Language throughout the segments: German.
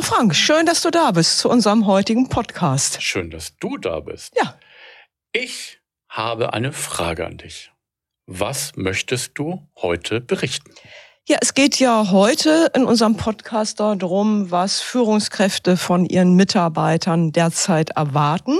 Hallo Frank, schön, dass du da bist zu unserem heutigen Podcast. Schön, dass du da bist. Ja. Ich habe eine Frage an dich. Was möchtest du heute berichten? Ja, es geht ja heute in unserem Podcast darum, was Führungskräfte von ihren Mitarbeitern derzeit erwarten.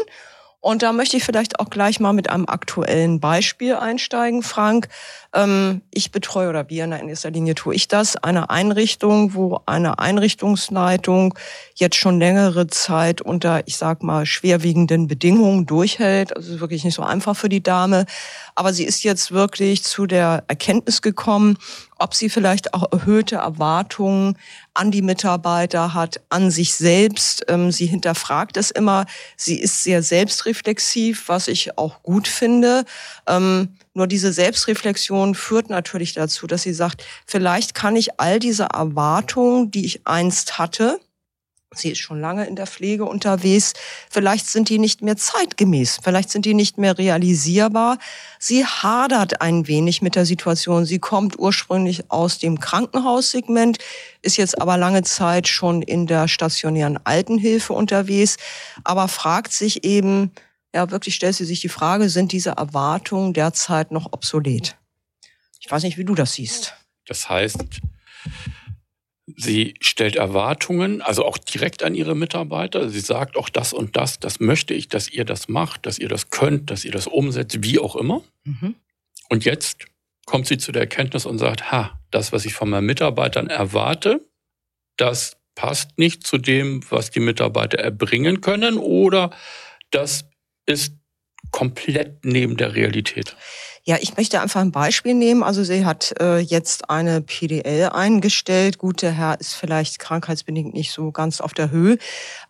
Und da möchte ich vielleicht auch gleich mal mit einem aktuellen Beispiel einsteigen, Frank. Ähm, ich betreue oder wir in erster Linie tue ich das, eine Einrichtung, wo eine Einrichtungsleitung jetzt schon längere Zeit unter, ich sag mal, schwerwiegenden Bedingungen durchhält. Also wirklich nicht so einfach für die Dame. Aber sie ist jetzt wirklich zu der Erkenntnis gekommen, ob sie vielleicht auch erhöhte Erwartungen an die Mitarbeiter hat, an sich selbst. Ähm, sie hinterfragt es immer. Sie ist sehr selbstreflexiv, was ich auch gut finde. Nur diese Selbstreflexion führt natürlich dazu, dass sie sagt, vielleicht kann ich all diese Erwartungen, die ich einst hatte, Sie ist schon lange in der Pflege unterwegs. Vielleicht sind die nicht mehr zeitgemäß. Vielleicht sind die nicht mehr realisierbar. Sie hadert ein wenig mit der Situation. Sie kommt ursprünglich aus dem Krankenhaussegment, ist jetzt aber lange Zeit schon in der stationären Altenhilfe unterwegs, aber fragt sich eben, ja, wirklich stellt sie sich die Frage, sind diese Erwartungen derzeit noch obsolet? Ich weiß nicht, wie du das siehst. Das heißt, sie stellt Erwartungen, also auch direkt an ihre Mitarbeiter. Sie sagt auch das und das, das möchte ich, dass ihr das macht, dass ihr das könnt, dass ihr das umsetzt, wie auch immer. Mhm. Und jetzt kommt sie zu der Erkenntnis und sagt, ha, das, was ich von meinen Mitarbeitern erwarte, das passt nicht zu dem, was die Mitarbeiter erbringen können oder das ist komplett neben der Realität. Ja, ich möchte einfach ein Beispiel nehmen. Also sie hat äh, jetzt eine PDL eingestellt. Gut, der Herr ist vielleicht krankheitsbedingt nicht so ganz auf der Höhe,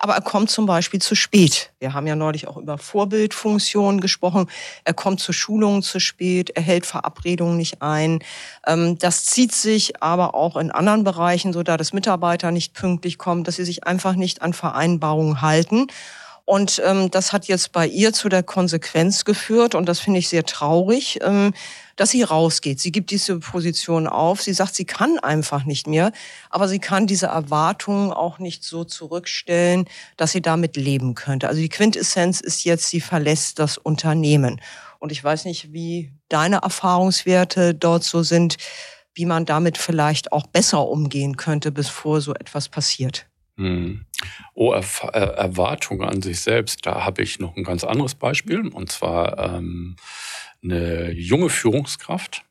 aber er kommt zum Beispiel zu spät. Wir haben ja neulich auch über Vorbildfunktionen gesprochen. Er kommt zu Schulungen zu spät, er hält Verabredungen nicht ein. Ähm, das zieht sich aber auch in anderen Bereichen, so da das Mitarbeiter nicht pünktlich kommen, dass sie sich einfach nicht an Vereinbarungen halten. Und ähm, das hat jetzt bei ihr zu der Konsequenz geführt, und das finde ich sehr traurig, ähm, dass sie rausgeht. Sie gibt diese Position auf. Sie sagt, sie kann einfach nicht mehr, aber sie kann diese Erwartungen auch nicht so zurückstellen, dass sie damit leben könnte. Also die Quintessenz ist jetzt, sie verlässt das Unternehmen. Und ich weiß nicht, wie deine Erfahrungswerte dort so sind, wie man damit vielleicht auch besser umgehen könnte, bevor so etwas passiert. Hm. Oh, er äh, Erwartungen an sich selbst. Da habe ich noch ein ganz anderes Beispiel. Und zwar ähm, eine junge Führungskraft.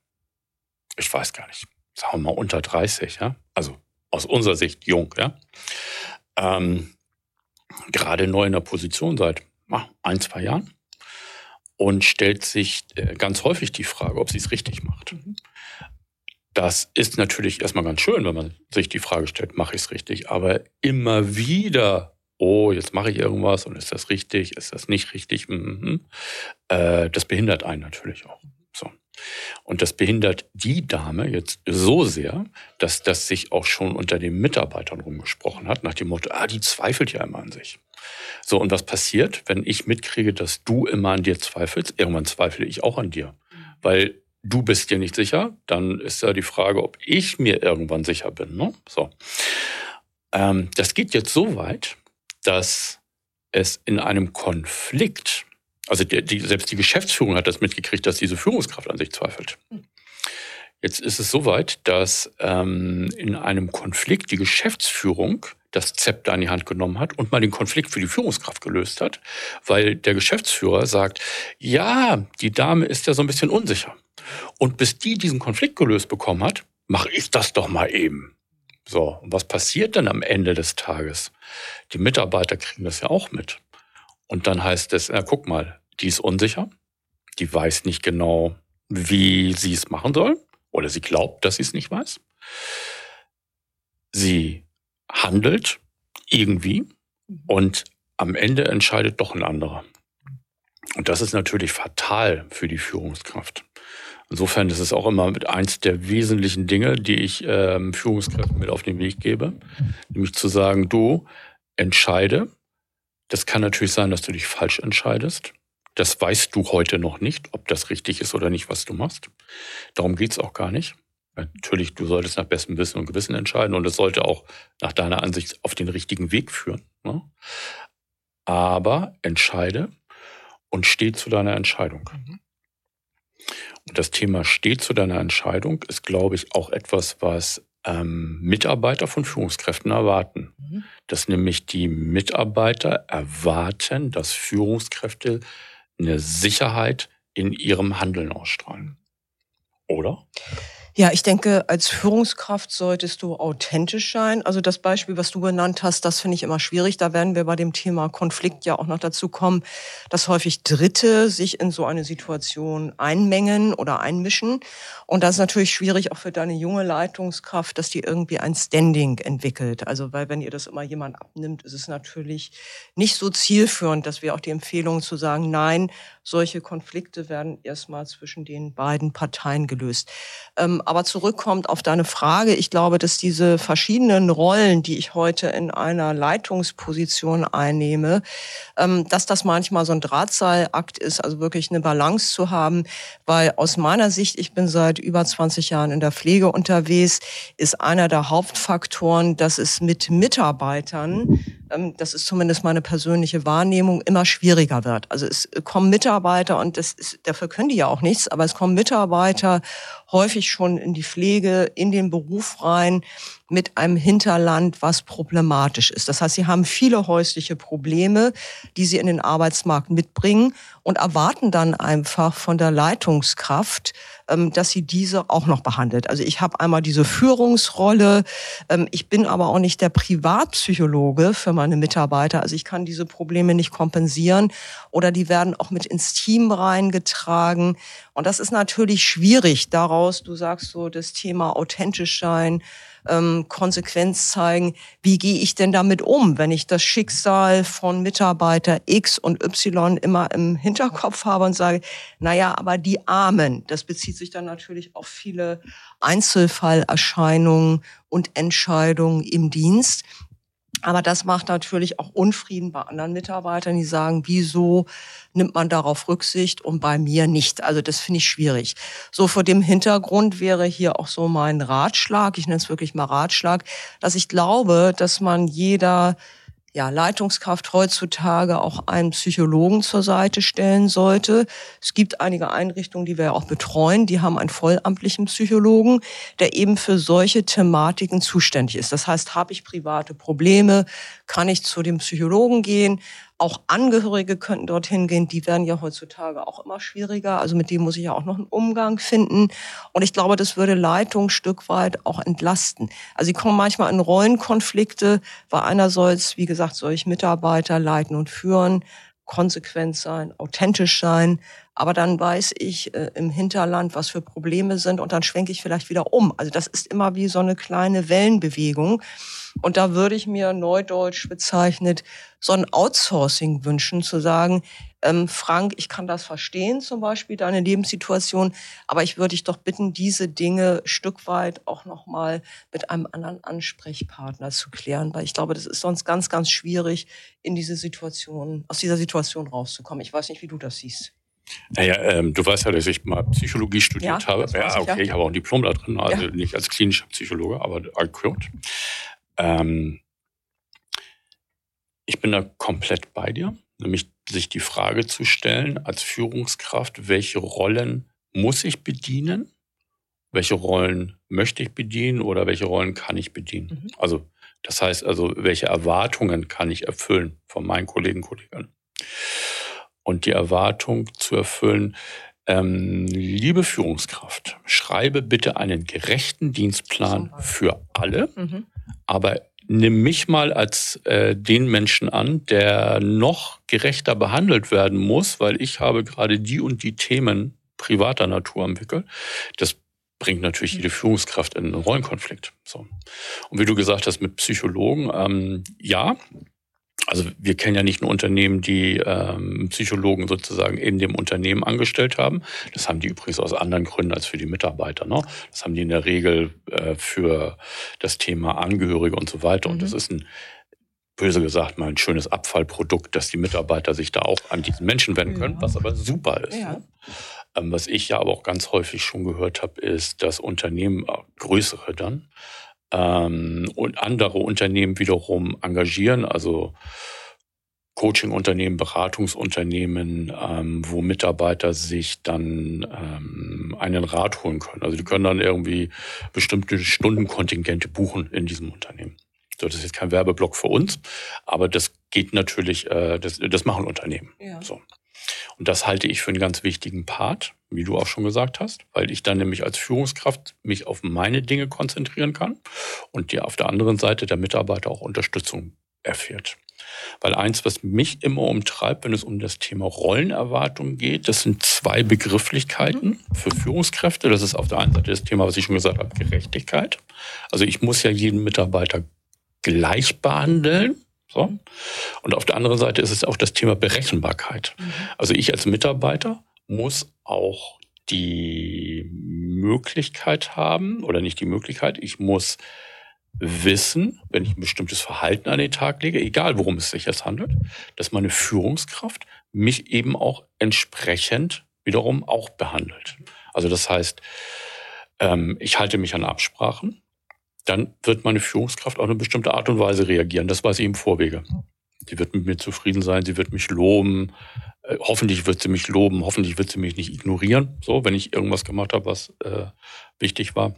Ich weiß gar nicht. Sagen wir mal unter 30, ja. Also aus unserer Sicht jung, ja. Ähm, gerade neu in der Position seit ach, ein, zwei Jahren und stellt sich äh, ganz häufig die Frage, ob sie es richtig macht. Mhm. Das ist natürlich erstmal ganz schön, wenn man sich die Frage stellt, mache ich es richtig? Aber immer wieder, oh, jetzt mache ich irgendwas und ist das richtig, ist das nicht richtig? Mhm. Äh, das behindert einen natürlich auch. So. Und das behindert die Dame jetzt so sehr, dass das sich auch schon unter den Mitarbeitern rumgesprochen hat, nach dem Motto, ah, die zweifelt ja immer an sich. So, und was passiert, wenn ich mitkriege, dass du immer an dir zweifelst? Irgendwann zweifle ich auch an dir. Weil du bist dir nicht sicher, dann ist ja die Frage, ob ich mir irgendwann sicher bin. Ne? So. Ähm, das geht jetzt so weit, dass es in einem Konflikt, also die, die, selbst die Geschäftsführung hat das mitgekriegt, dass diese Führungskraft an sich zweifelt. Jetzt ist es so weit, dass ähm, in einem Konflikt die Geschäftsführung das Zepter in die Hand genommen hat und mal den Konflikt für die Führungskraft gelöst hat, weil der Geschäftsführer sagt, ja, die Dame ist ja so ein bisschen unsicher. Und bis die diesen Konflikt gelöst bekommen hat, mache ich das doch mal eben. So, und was passiert dann am Ende des Tages? Die Mitarbeiter kriegen das ja auch mit. Und dann heißt es, na, guck mal, die ist unsicher, die weiß nicht genau, wie sie es machen soll, oder sie glaubt, dass sie es nicht weiß. Sie handelt irgendwie mhm. und am Ende entscheidet doch ein anderer. Und das ist natürlich fatal für die Führungskraft. Insofern ist es auch immer mit eins der wesentlichen Dinge, die ich ähm, Führungskräften mit auf den Weg gebe, nämlich zu sagen, du entscheide. Das kann natürlich sein, dass du dich falsch entscheidest. Das weißt du heute noch nicht, ob das richtig ist oder nicht, was du machst. Darum geht's auch gar nicht. Natürlich, du solltest nach bestem Wissen und Gewissen entscheiden und es sollte auch nach deiner Ansicht auf den richtigen Weg führen. Ne? Aber entscheide und steh zu deiner Entscheidung. Mhm. Und das Thema steht zu deiner Entscheidung ist, glaube ich, auch etwas, was ähm, Mitarbeiter von Führungskräften erwarten. Mhm. Dass nämlich die Mitarbeiter erwarten, dass Führungskräfte eine Sicherheit in ihrem Handeln ausstrahlen. Oder? Ja, ich denke, als Führungskraft solltest du authentisch sein. Also das Beispiel, was du genannt hast, das finde ich immer schwierig. Da werden wir bei dem Thema Konflikt ja auch noch dazu kommen, dass häufig Dritte sich in so eine Situation einmengen oder einmischen. Und das ist natürlich schwierig auch für deine junge Leitungskraft, dass die irgendwie ein Standing entwickelt. Also weil wenn ihr das immer jemand abnimmt, ist es natürlich nicht so zielführend, dass wir auch die Empfehlung zu sagen, nein, solche Konflikte werden erstmal zwischen den beiden Parteien gelöst. Ähm, aber zurückkommt auf deine Frage, ich glaube, dass diese verschiedenen Rollen, die ich heute in einer Leitungsposition einnehme, ähm, dass das manchmal so ein Drahtseilakt ist, also wirklich eine Balance zu haben, weil aus meiner Sicht, ich bin seit über 20 Jahren in der Pflege unterwegs, ist einer der Hauptfaktoren, dass es mit Mitarbeitern das ist zumindest meine persönliche Wahrnehmung, immer schwieriger wird. Also es kommen Mitarbeiter und das ist, dafür können die ja auch nichts, aber es kommen Mitarbeiter häufig schon in die Pflege, in den Beruf rein, mit einem Hinterland, was problematisch ist. Das heißt, sie haben viele häusliche Probleme, die sie in den Arbeitsmarkt mitbringen und erwarten dann einfach von der Leitungskraft, ähm, dass sie diese auch noch behandelt. Also ich habe einmal diese Führungsrolle, ähm, ich bin aber auch nicht der Privatpsychologe für meine Mitarbeiter, also ich kann diese Probleme nicht kompensieren oder die werden auch mit ins Team reingetragen und das ist natürlich schwierig daraus, du sagst so, das Thema authentisch sein, ähm, Konsequenz zeigen, wie gehe ich denn damit um, wenn ich das Schicksal von Mitarbeiter X und Y immer im Hinterkopf habe und sage, naja, aber die Armen, das bezieht sich dann natürlich auf viele Einzelfallerscheinungen und Entscheidungen im Dienst. Aber das macht natürlich auch Unfrieden bei anderen Mitarbeitern, die sagen, wieso nimmt man darauf Rücksicht und bei mir nicht? Also das finde ich schwierig. So vor dem Hintergrund wäre hier auch so mein Ratschlag, ich nenne es wirklich mal Ratschlag, dass ich glaube, dass man jeder ja, Leitungskraft heutzutage auch einen Psychologen zur Seite stellen sollte. Es gibt einige Einrichtungen, die wir auch betreuen, die haben einen vollamtlichen Psychologen, der eben für solche Thematiken zuständig ist. Das heißt, habe ich private Probleme, kann ich zu dem Psychologen gehen, auch Angehörige könnten dorthin gehen, die werden ja heutzutage auch immer schwieriger. Also mit dem muss ich ja auch noch einen Umgang finden. Und ich glaube, das würde Leitung Stück weit auch entlasten. Also sie kommen manchmal in Rollenkonflikte, weil einer soll es, wie gesagt, soll ich Mitarbeiter leiten und führen, konsequent sein, authentisch sein. Aber dann weiß ich äh, im Hinterland, was für Probleme sind und dann schwenke ich vielleicht wieder um. Also das ist immer wie so eine kleine Wellenbewegung. Und da würde ich mir neudeutsch bezeichnet so ein Outsourcing wünschen, zu sagen, ähm, Frank, ich kann das verstehen, zum Beispiel deine Lebenssituation, aber ich würde dich doch bitten, diese Dinge Stück weit auch nochmal mit einem anderen Ansprechpartner zu klären, weil ich glaube, das ist sonst ganz, ganz schwierig, in diese Situation, aus dieser Situation rauszukommen. Ich weiß nicht, wie du das siehst. Naja, ähm, du weißt ja, dass ich mal Psychologie studiert ja, habe. Ja, okay, ich, ja. ich habe auch ein Diplom da drin, also ja. nicht als klinischer Psychologe, aber akkurat. Ähm, ich bin da komplett bei dir, nämlich sich die Frage zu stellen, als Führungskraft, welche Rollen muss ich bedienen? Welche Rollen möchte ich bedienen oder welche Rollen kann ich bedienen? Mhm. Also, das heißt also, welche Erwartungen kann ich erfüllen von meinen Kollegen und Kolleginnen? Und die Erwartung zu erfüllen, ähm, liebe Führungskraft, schreibe bitte einen gerechten Dienstplan für alle, mhm. Aber nimm mich mal als äh, den Menschen an, der noch gerechter behandelt werden muss, weil ich habe gerade die und die Themen privater Natur am Wickel. Das bringt natürlich jede Führungskraft in einen Rollenkonflikt. So. Und wie du gesagt hast, mit Psychologen, ähm, ja, also wir kennen ja nicht nur Unternehmen, die ähm, Psychologen sozusagen in dem Unternehmen angestellt haben. Das haben die übrigens aus anderen Gründen als für die Mitarbeiter. Ne? Das haben die in der Regel äh, für das Thema Angehörige und so weiter. Mhm. Und das ist ein böse gesagt mal ein schönes Abfallprodukt, dass die Mitarbeiter sich da auch an diesen Menschen wenden können, ja. was aber super ist. Ja. Ne? Ähm, was ich ja aber auch ganz häufig schon gehört habe, ist, dass Unternehmen, äh, größere dann, ähm, und andere Unternehmen wiederum engagieren, also Coaching-Unternehmen, Beratungsunternehmen, ähm, wo Mitarbeiter sich dann ähm, einen Rat holen können. Also die können dann irgendwie bestimmte Stundenkontingente buchen in diesem Unternehmen. Das ist jetzt kein Werbeblock für uns, aber das geht natürlich, äh, das, das machen Unternehmen. Ja. So. Und das halte ich für einen ganz wichtigen Part, wie du auch schon gesagt hast, weil ich dann nämlich als Führungskraft mich auf meine Dinge konzentrieren kann und dir auf der anderen Seite der Mitarbeiter auch Unterstützung erfährt. Weil eins, was mich immer umtreibt, wenn es um das Thema Rollenerwartung geht, das sind zwei Begrifflichkeiten für Führungskräfte. Das ist auf der einen Seite das Thema, was ich schon gesagt habe, Gerechtigkeit. Also ich muss ja jeden Mitarbeiter gleich behandeln. So. Und auf der anderen Seite ist es auch das Thema Berechenbarkeit. Mhm. Also ich als Mitarbeiter muss auch die Möglichkeit haben, oder nicht die Möglichkeit, ich muss wissen, wenn ich ein bestimmtes Verhalten an den Tag lege, egal worum es sich jetzt handelt, dass meine Führungskraft mich eben auch entsprechend wiederum auch behandelt. Also das heißt, ähm, ich halte mich an Absprachen, dann wird meine Führungskraft auf eine bestimmte Art und Weise reagieren. Das weiß ich im Vorwege. Sie wird mit mir zufrieden sein, sie wird mich loben. Äh, hoffentlich wird sie mich loben, hoffentlich wird sie mich nicht ignorieren, so, wenn ich irgendwas gemacht habe, was äh, wichtig war.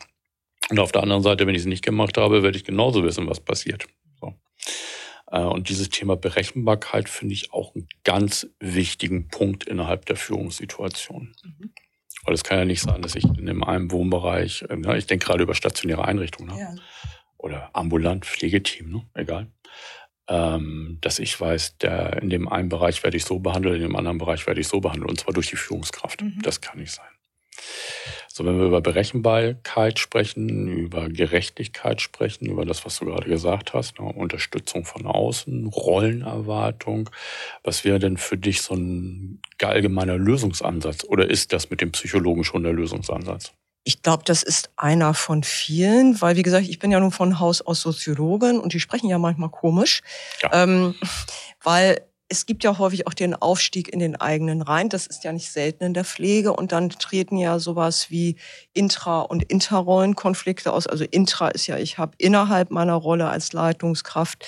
Und auf der anderen Seite, wenn ich es nicht gemacht habe, werde ich genauso wissen, was passiert. So. Äh, und dieses Thema Berechenbarkeit finde ich auch einen ganz wichtigen Punkt innerhalb der Führungssituation. Mhm. Weil es kann ja nicht sein, dass ich in einem Wohnbereich, äh, ich denke gerade über stationäre Einrichtungen, ne? ja. oder ambulant, Pflegeteam, ne? egal, ähm, dass ich weiß, der, in dem einen Bereich werde ich so behandelt, in dem anderen Bereich werde ich so behandelt, und zwar durch die Führungskraft. Mhm. Das kann nicht sein. So, wenn wir über Berechenbarkeit sprechen, über Gerechtigkeit sprechen, über das, was du gerade gesagt hast, ne, Unterstützung von außen, Rollenerwartung, was wäre denn für dich so ein allgemeiner Lösungsansatz? Oder ist das mit dem Psychologen schon der Lösungsansatz? Ich glaube, das ist einer von vielen, weil wie gesagt, ich bin ja nun von Haus aus Soziologin und die sprechen ja manchmal komisch, ja. Ähm, weil es gibt ja häufig auch den Aufstieg in den eigenen Reihen. Das ist ja nicht selten in der Pflege. Und dann treten ja sowas wie Intra- und Interrollenkonflikte aus. Also Intra ist ja, ich habe innerhalb meiner Rolle als Leitungskraft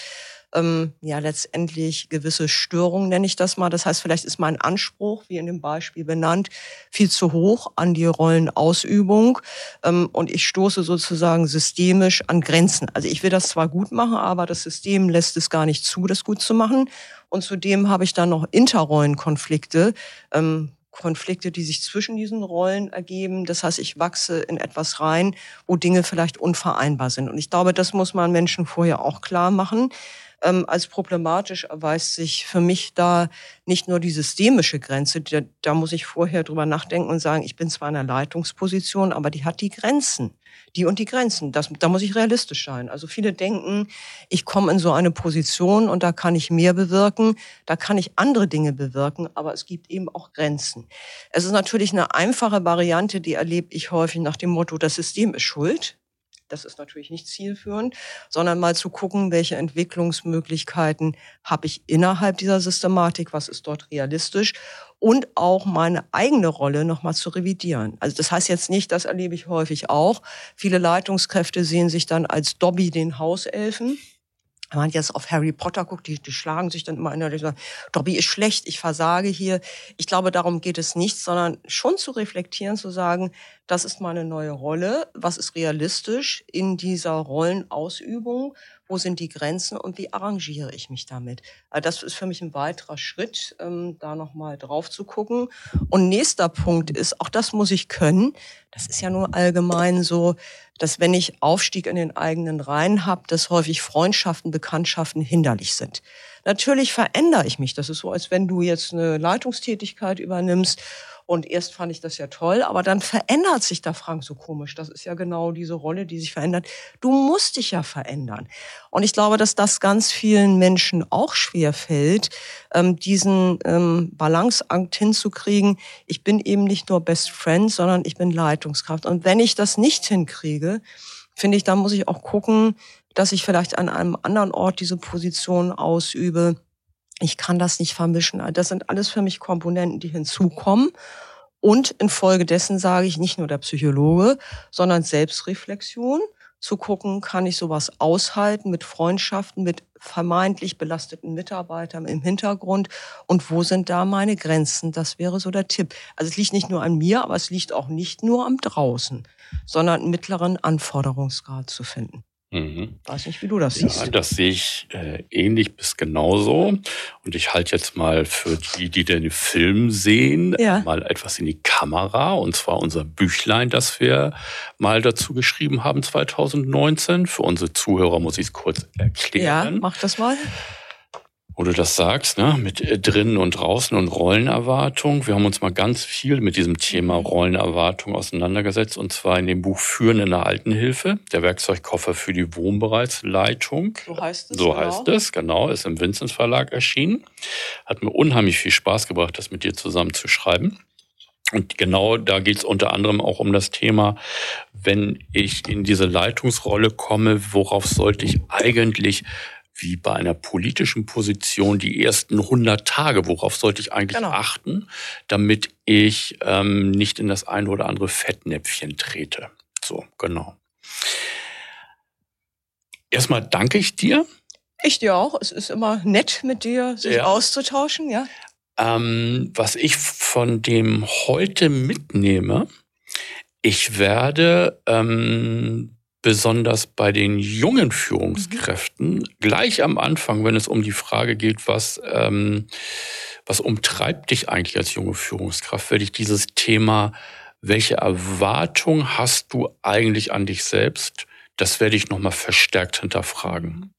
ähm, ja letztendlich gewisse Störungen, nenne ich das mal. Das heißt, vielleicht ist mein Anspruch, wie in dem Beispiel benannt, viel zu hoch an die Rollenausübung ähm, und ich stoße sozusagen systemisch an Grenzen. Also ich will das zwar gut machen, aber das System lässt es gar nicht zu, das gut zu machen. Und zudem habe ich dann noch Interrollenkonflikte. Ähm, Konflikte, die sich zwischen diesen Rollen ergeben. Das heißt, ich wachse in etwas rein, wo Dinge vielleicht unvereinbar sind. Und ich glaube, das muss man Menschen vorher auch klar machen ähm, als problematisch erweist sich für mich da nicht nur die systemische Grenze, da, da muss ich vorher drüber nachdenken und sagen, ich bin zwar in einer Leitungsposition, aber die hat die Grenzen. Die und die Grenzen. Das, da muss ich realistisch sein. Also viele denken, ich komme in so eine Position und da kann ich mehr bewirken, da kann ich andere Dinge bewirken, aber es gibt eben auch Grenzen. Es ist natürlich eine einfache Variante, die erlebe ich häufig nach dem Motto, das System ist schuld. Das ist natürlich nicht zielführend, sondern mal zu gucken, welche Entwicklungsmöglichkeiten habe ich innerhalb dieser Systematik, was ist dort realistisch und auch meine eigene Rolle nochmal zu revidieren. Also das heißt jetzt nicht, das erlebe ich häufig auch. Viele Leitungskräfte sehen sich dann als Dobby den Hauselfen wenn man jetzt auf Harry Potter guckt, die, die schlagen sich dann immer innerlich sagen, Dobby ist schlecht, ich versage hier. Ich glaube, darum geht es nicht, sondern schon zu reflektieren, zu sagen, das ist meine neue Rolle, was ist realistisch in dieser Rollenausübung wo sind die Grenzen und wie arrangiere ich mich damit. Also das ist für mich ein weiterer Schritt, ähm, da nochmal drauf zu gucken. Und nächster Punkt ist, auch das muss ich können. Das ist ja nur allgemein so, dass wenn ich Aufstieg in den eigenen Reihen habe, dass häufig Freundschaften, Bekanntschaften hinderlich sind. Natürlich verändere ich mich. Das ist so, als wenn du jetzt eine Leitungstätigkeit übernimmst und erst fand ich das ja toll, aber dann verändert sich da Frank so komisch. Das ist ja genau diese Rolle, die sich verändert. Du musst dich ja verändern. Und ich glaube, dass das ganz vielen Menschen auch schwer fällt, ähm, diesen ähm, Balanceakt hinzukriegen. Ich bin eben nicht nur Best Friend, sondern ich bin Leitungskraft. Und wenn ich das nicht hinkriege, finde ich, da muss ich auch gucken, dass ich vielleicht an einem anderen Ort diese Position ausübe. Ich kann das nicht vermischen. Das sind alles für mich Komponenten, die hinzukommen. Und infolgedessen sage ich nicht nur der Psychologe, sondern Selbstreflexion zu gucken, kann ich sowas aushalten mit Freundschaften, mit vermeintlich belasteten Mitarbeitern im Hintergrund und wo sind da meine Grenzen? Das wäre so der Tipp. Also es liegt nicht nur an mir, aber es liegt auch nicht nur am draußen, sondern einen mittleren Anforderungsgrad zu finden. Mhm. Weiß nicht, wie du das siehst. Ja, das sehe ich äh, ähnlich bis genauso. Und ich halte jetzt mal für die, die den Film sehen, ja. mal etwas in die Kamera. Und zwar unser Büchlein, das wir mal dazu geschrieben haben 2019. Für unsere Zuhörer muss ich es kurz erklären. Ja, mach das mal wo du das sagst, ne, mit äh, drinnen und draußen und Rollenerwartung. Wir haben uns mal ganz viel mit diesem Thema Rollenerwartung auseinandergesetzt und zwar in dem Buch Führen in der Altenhilfe, der Werkzeugkoffer für die Wohnbereichsleitung. So heißt es. So genau. heißt es, genau, ist im Vinzenz Verlag erschienen. Hat mir unheimlich viel Spaß gebracht, das mit dir zusammen zu schreiben. Und genau da geht es unter anderem auch um das Thema, wenn ich in diese Leitungsrolle komme, worauf sollte ich eigentlich wie bei einer politischen Position die ersten 100 Tage, worauf sollte ich eigentlich genau. achten, damit ich ähm, nicht in das eine oder andere Fettnäpfchen trete. So, genau. Erstmal danke ich dir. Ich dir auch. Es ist immer nett, mit dir sich ja. auszutauschen, ja. Ähm, was ich von dem heute mitnehme, ich werde ähm, besonders bei den jungen Führungskräften mhm. gleich am Anfang, wenn es um die Frage geht, was, ähm, was umtreibt dich eigentlich als junge Führungskraft, werde ich dieses Thema, welche Erwartung hast du eigentlich an dich selbst, das werde ich nochmal verstärkt hinterfragen. Mhm.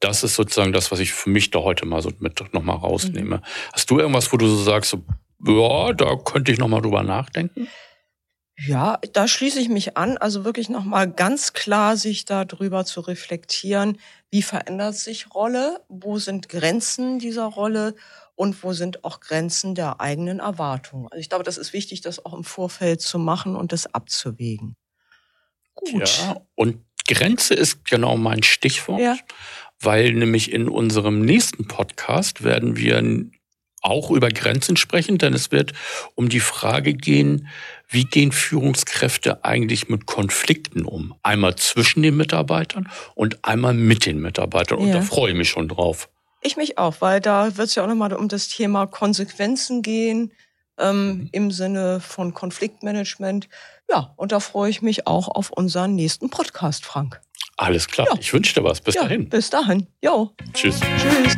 Das ist sozusagen das, was ich für mich da heute mal so mit nochmal rausnehme. Mhm. Hast du irgendwas, wo du so sagst, so, ja, da könnte ich nochmal drüber nachdenken? Ja, da schließe ich mich an. Also wirklich nochmal ganz klar sich darüber zu reflektieren, wie verändert sich Rolle, wo sind Grenzen dieser Rolle und wo sind auch Grenzen der eigenen Erwartungen. Also ich glaube, das ist wichtig, das auch im Vorfeld zu machen und das abzuwägen. Gut. Ja, und Grenze ist genau mein Stichwort, ja. weil nämlich in unserem nächsten Podcast werden wir auch über Grenzen sprechen, denn es wird um die Frage gehen, wie gehen Führungskräfte eigentlich mit Konflikten um? Einmal zwischen den Mitarbeitern und einmal mit den Mitarbeitern. Und ja. da freue ich mich schon drauf. Ich mich auch, weil da wird es ja auch nochmal um das Thema Konsequenzen gehen ähm, mhm. im Sinne von Konfliktmanagement. Ja, und da freue ich mich auch auf unseren nächsten Podcast, Frank. Alles klar. Ja. Ich wünsche dir was. Bis ja, dahin. Bis dahin. Jo. Tschüss. Tschüss.